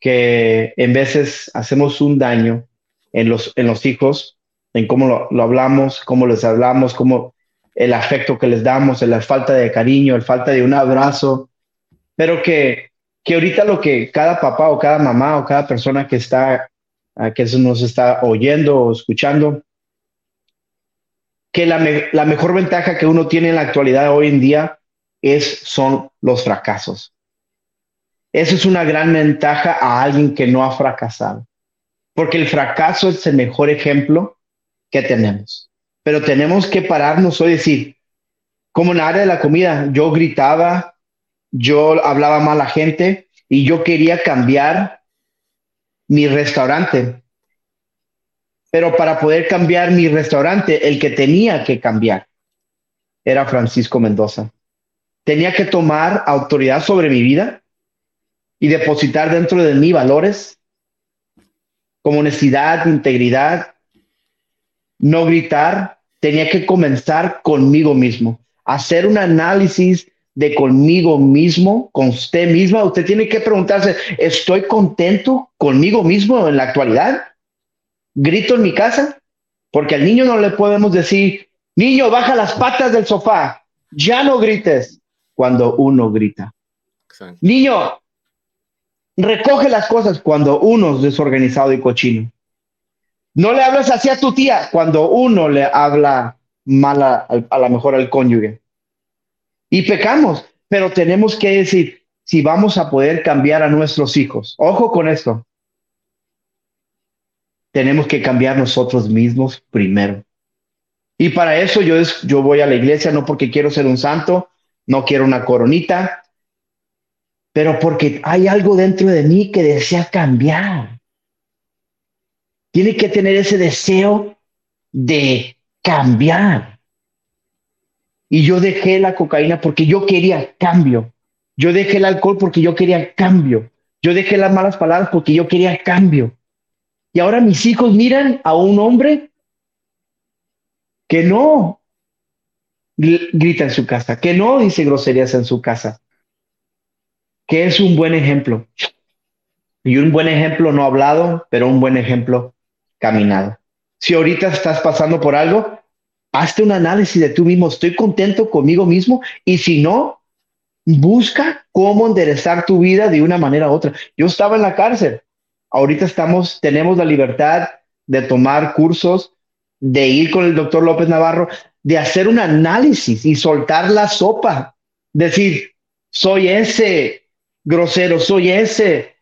que en veces hacemos un daño en los, en los hijos, en cómo lo, hablamos, cómo les hablamos, cómo el afecto que les damos, la falta de cariño, la falta de un abrazo, pero que, que ahorita lo que cada papá o cada mamá o cada persona que está, que nos está oyendo o escuchando, que la, la, mejor ventaja que uno tiene en la actualidad hoy en día es, son los fracasos. Eso es una gran ventaja a alguien que no ha fracasado. porque el fracaso es el mejor ejemplo que tenemos. Pero tenemos que pararnos hoy y decir, como en la área de la comida, yo gritaba, yo hablaba mal a la gente y yo quería cambiar mi restaurante. Pero para poder cambiar mi restaurante, el que tenía que cambiar era Francisco Mendoza. Tenía que tomar autoridad sobre mi vida y depositar dentro de mí valores como honestidad, integridad, no gritar. Tenía que comenzar conmigo mismo, hacer un análisis de conmigo mismo, con usted misma. Usted tiene que preguntarse, ¿estoy contento conmigo mismo en la actualidad? ¿Grito en mi casa? Porque al niño no le podemos decir, niño, baja las patas del sofá, ya no grites cuando uno grita. Niño, recoge las cosas cuando uno es desorganizado y cochino. No le hablas así a tu tía cuando uno le habla mal a, a lo mejor al cónyuge. Y pecamos, pero tenemos que decir, si vamos a poder cambiar a nuestros hijos, ojo con esto, tenemos que cambiar nosotros mismos primero. Y para eso yo, yo voy a la iglesia no porque quiero ser un santo, no quiero una coronita, pero porque hay algo dentro de mí que desea cambiar. Tiene que tener ese deseo de cambiar. Y yo dejé la cocaína porque yo quería cambio. Yo dejé el alcohol porque yo quería cambio. Yo dejé las malas palabras porque yo quería cambio. Y ahora mis hijos miran a un hombre que no grita en su casa, que no dice groserías en su casa, que es un buen ejemplo. Y un buen ejemplo no hablado, pero un buen ejemplo caminado. Si ahorita estás pasando por algo, hazte un análisis de tú mismo, estoy contento conmigo mismo y si no, busca cómo enderezar tu vida de una manera u otra. Yo estaba en la cárcel, ahorita estamos, tenemos la libertad de tomar cursos, de ir con el doctor López Navarro, de hacer un análisis y soltar la sopa, decir, soy ese grosero, soy ese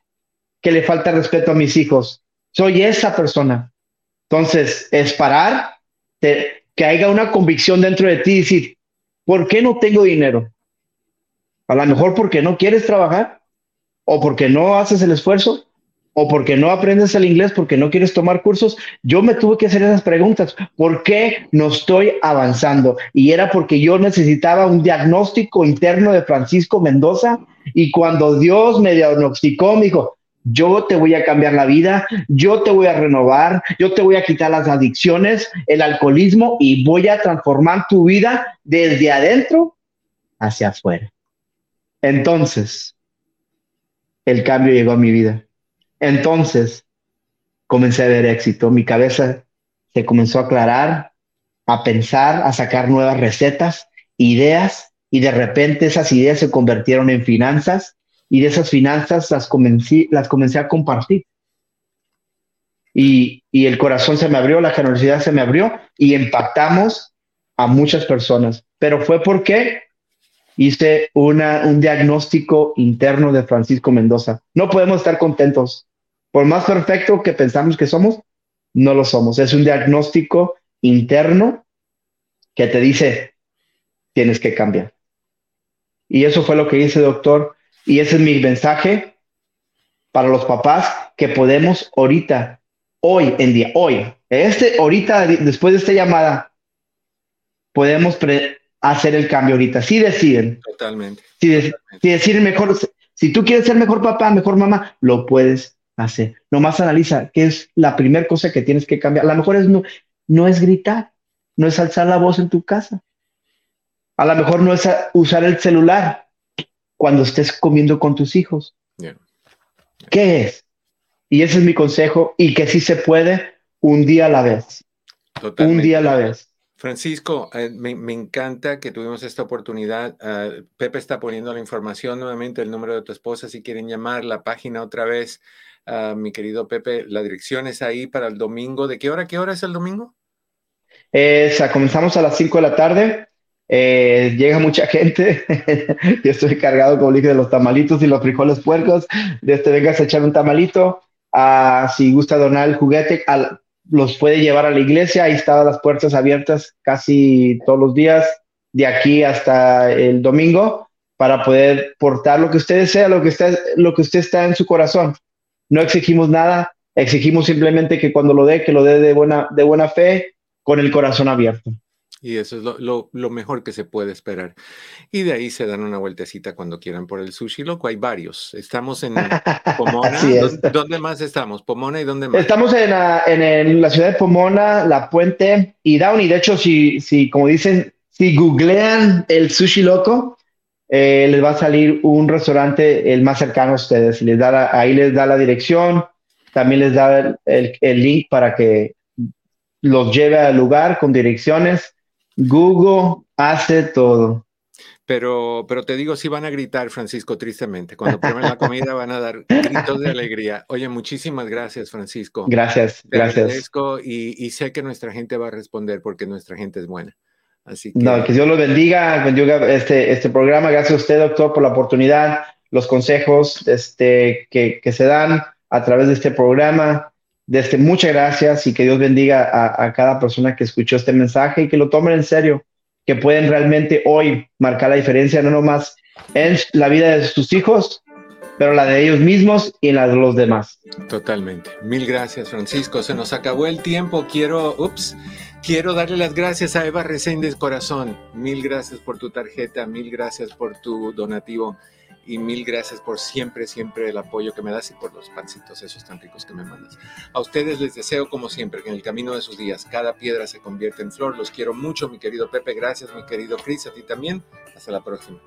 que le falta respeto a mis hijos, soy esa persona. Entonces, es parar, que haya una convicción dentro de ti y decir, ¿por qué no tengo dinero? A lo mejor porque no quieres trabajar o porque no haces el esfuerzo o porque no aprendes el inglés, porque no quieres tomar cursos, yo me tuve que hacer esas preguntas. ¿Por qué no estoy avanzando? Y era porque yo necesitaba un diagnóstico interno de Francisco Mendoza y cuando Dios me diagnosticó, me dijo, yo te voy a cambiar la vida, yo te voy a renovar, yo te voy a quitar las adicciones, el alcoholismo y voy a transformar tu vida desde adentro hacia afuera. Entonces, el cambio llegó a mi vida. Entonces, comencé a ver éxito. Mi cabeza se comenzó a aclarar, a pensar, a sacar nuevas recetas, ideas, y de repente esas ideas se convirtieron en finanzas, y de esas finanzas las comencé, las comencé a compartir. Y, y el corazón se me abrió, la generosidad se me abrió, y impactamos a muchas personas. Pero fue porque hice una, un diagnóstico interno de Francisco Mendoza. No podemos estar contentos por más perfecto que pensamos que somos, no lo somos. Es un diagnóstico interno que te dice, tienes que cambiar. Y eso fue lo que hice, doctor. Y ese es mi mensaje para los papás que podemos ahorita, hoy en día, hoy, este, ahorita, después de esta llamada, podemos hacer el cambio ahorita. Si deciden. Totalmente. Si, si deciden mejor, si tú quieres ser mejor papá, mejor mamá, lo puedes hace. Nomás analiza qué es la primera cosa que tienes que cambiar. A lo mejor es no, no es gritar, no es alzar la voz en tu casa. A lo mejor no es usar el celular cuando estés comiendo con tus hijos. ¿Qué es? Y ese es mi consejo y que sí se puede un día a la vez. Un día a la vez. Francisco, eh, me, encanta que tuvimos esta oportunidad. Ah, Pepe está poniendo la información nuevamente, el número de tu esposa, si quieren llamar, la página otra vez. Ah, mi querido Pepe, la dirección es ahí para el domingo. ¿De qué hora? ¿Qué hora es el domingo? comenzamos a las 5 de la tarde. Eh, llega mucha gente. Yo estoy cargado, como dije, de los tamalitos y los frijoles puercos. De este vengas a echar un tamalito. Ah, si gusta donar el juguete, los puede llevar a la iglesia. Ahí están las puertas abiertas casi todos los días, de aquí hasta el domingo, para poder portar lo que usted desea, lo que, está, lo que usted está en su corazón. No exigimos nada, exigimos simplemente que cuando lo dé, que lo dé de buena, de buena fe, con el corazón abierto. Y eso es lo, mejor que se puede esperar. Y de ahí se dan una vueltecita cuando quieran por el sushi loco. Hay varios. Estamos en Pomona. ¿Dónde, más estamos? ¿Pomona y dónde más? Estamos en la, en, la ciudad de Pomona, La Puente y Downey. De hecho, si, si como dicen, si googlean el sushi loco, eh, les va a salir un restaurante el más cercano a ustedes. Les da ahí les da la dirección, también les da el, el link para que los lleve al lugar con direcciones Google hace todo. Pero, pero te digo, sí van a gritar, Francisco, tristemente. Cuando prueben la comida van a dar gritos de alegría. Oye, muchísimas gracias, Francisco. Gracias, gracias. Y, y, sé que nuestra gente va a responder porque nuestra gente es buena. Así que... No, que Dios lo bendiga, bendiga este, este programa. Gracias a usted, doctor, por la oportunidad, los consejos este, que, que se dan a través de este programa. Desde, muchas gracias y que Dios bendiga a, cada persona que escuchó este mensaje y que lo tomen en serio, que pueden realmente hoy marcar la diferencia, no nomás en la vida de sus hijos, pero la de ellos mismos y la de los demás. Totalmente. Mil gracias, Francisco. Se nos acabó el tiempo. Quiero, ups, quiero darle las gracias a Eva Reséndez Corazón. Mil gracias por tu tarjeta, mil gracias por tu donativo y mil gracias por siempre, siempre el apoyo que me das y por los pancitos esos tan ricos que me mandas. A ustedes les deseo, como siempre, que en el camino de sus días cada piedra se convierta en flor. Los quiero mucho, mi querido Pepe. Gracias, mi querido Cris. A ti también. Hasta la próxima.